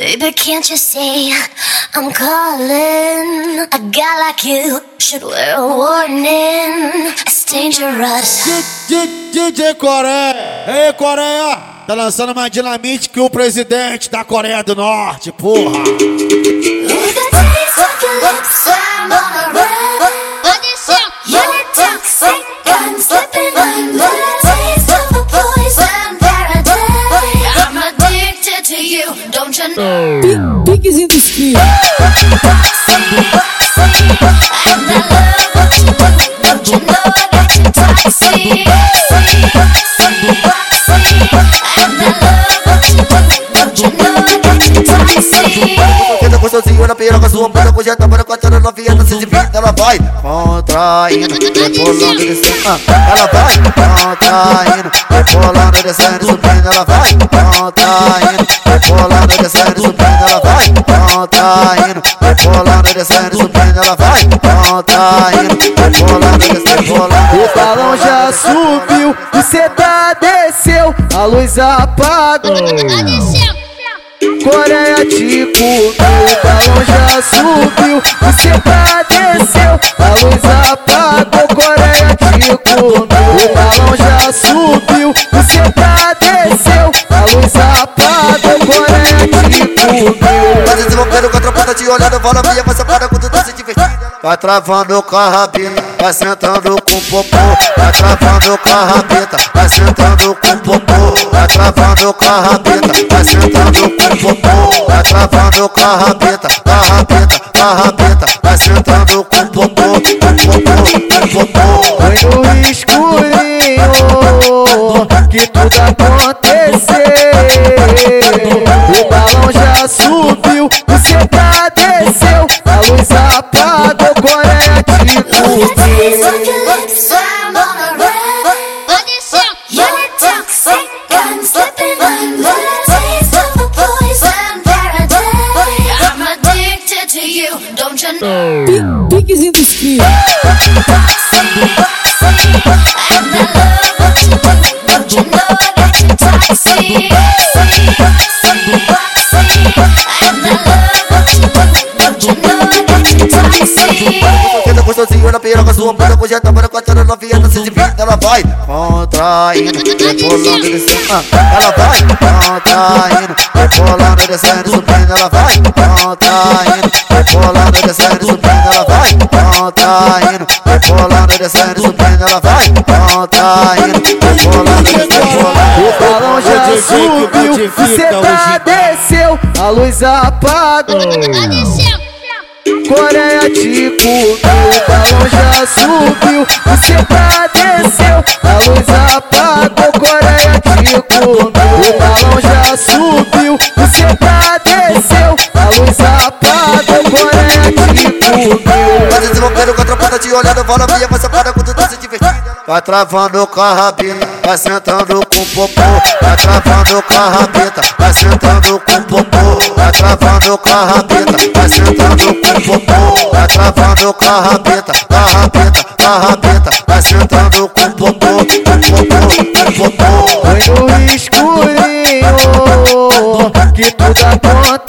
Baby, can't you see I'm calling? A guy like you should wear a warning. It's dangerous. DJ Coreia! Ei, Coreia! Tá lançando mais dinamite que o presidente da Coreia do Norte, porra! You toxic? Senta gostosinho na piroca, sua bunda com jeta para quatro novinha, não se divide, ela vai contraindo, rebolando, descendo, ah, ela vai contraindo, rebolando, descendo, subindo, ela vai contraindo, vai contraindo, rebolando, descendo, subindo, ela vai contraindo, rebolando, descendo, rebolando. O balão já subiu, o ceta desceu, a luz apagou. Coreia te comeu, o balão já subiu, o ceta desceu, a luz apagou. Coreia te comeu, o balão já subiu, olhando, fala minha, você para com tudo se divertindo. Vai travando com a rabita, vai sentando com o popô. Vai travando com a rabita, vai sentando com o popô. Vai travando com a rabita, vai sentando com o popô. Vai travando com a rabita, com a rabita, com vai sentando com o popô. Popô, com o popô. Foi que tudo aconteceu. O balão já subiu, o ceta desceu, a luz apagou, Coreia te With the taste Gostosinho na piroca, sua bunda com jeta para quatro novinha, não se divide, ela vai contraindo, rebolando, descendo, ah, ela vai contraindo, rebolando, descendo, subindo, ela vai contraindo, rebolando, descendo, subindo, ela vai contraindo, rebolando, descendo, subindo, ela vai contraindo, rebolando, descendo, rebolando. O balão já subiu, ceta onde- desceu, a luz apagou. Coreia te comeu, o balão já subiu, o ceta desceu, a luz apagou. Coreia te comeu, o balão já subiu, o ceta desceu, a luz apagou. Coreia te comeu. Vai desenvolvendo com a tropada te olhando, fala minha, você para com tudo se divertindo. Vai travando com a rabita, vai sentando com o popô. Vai travando com a rabita, vai sentando com o popô. Vai travando com a rabita, vai sentando com popô. Vai travando com a rabita, com a rabita, com a rabita, vai sentando com o popô. Com o popô, com o popô. Foi no escurinho que tudo aconteceu.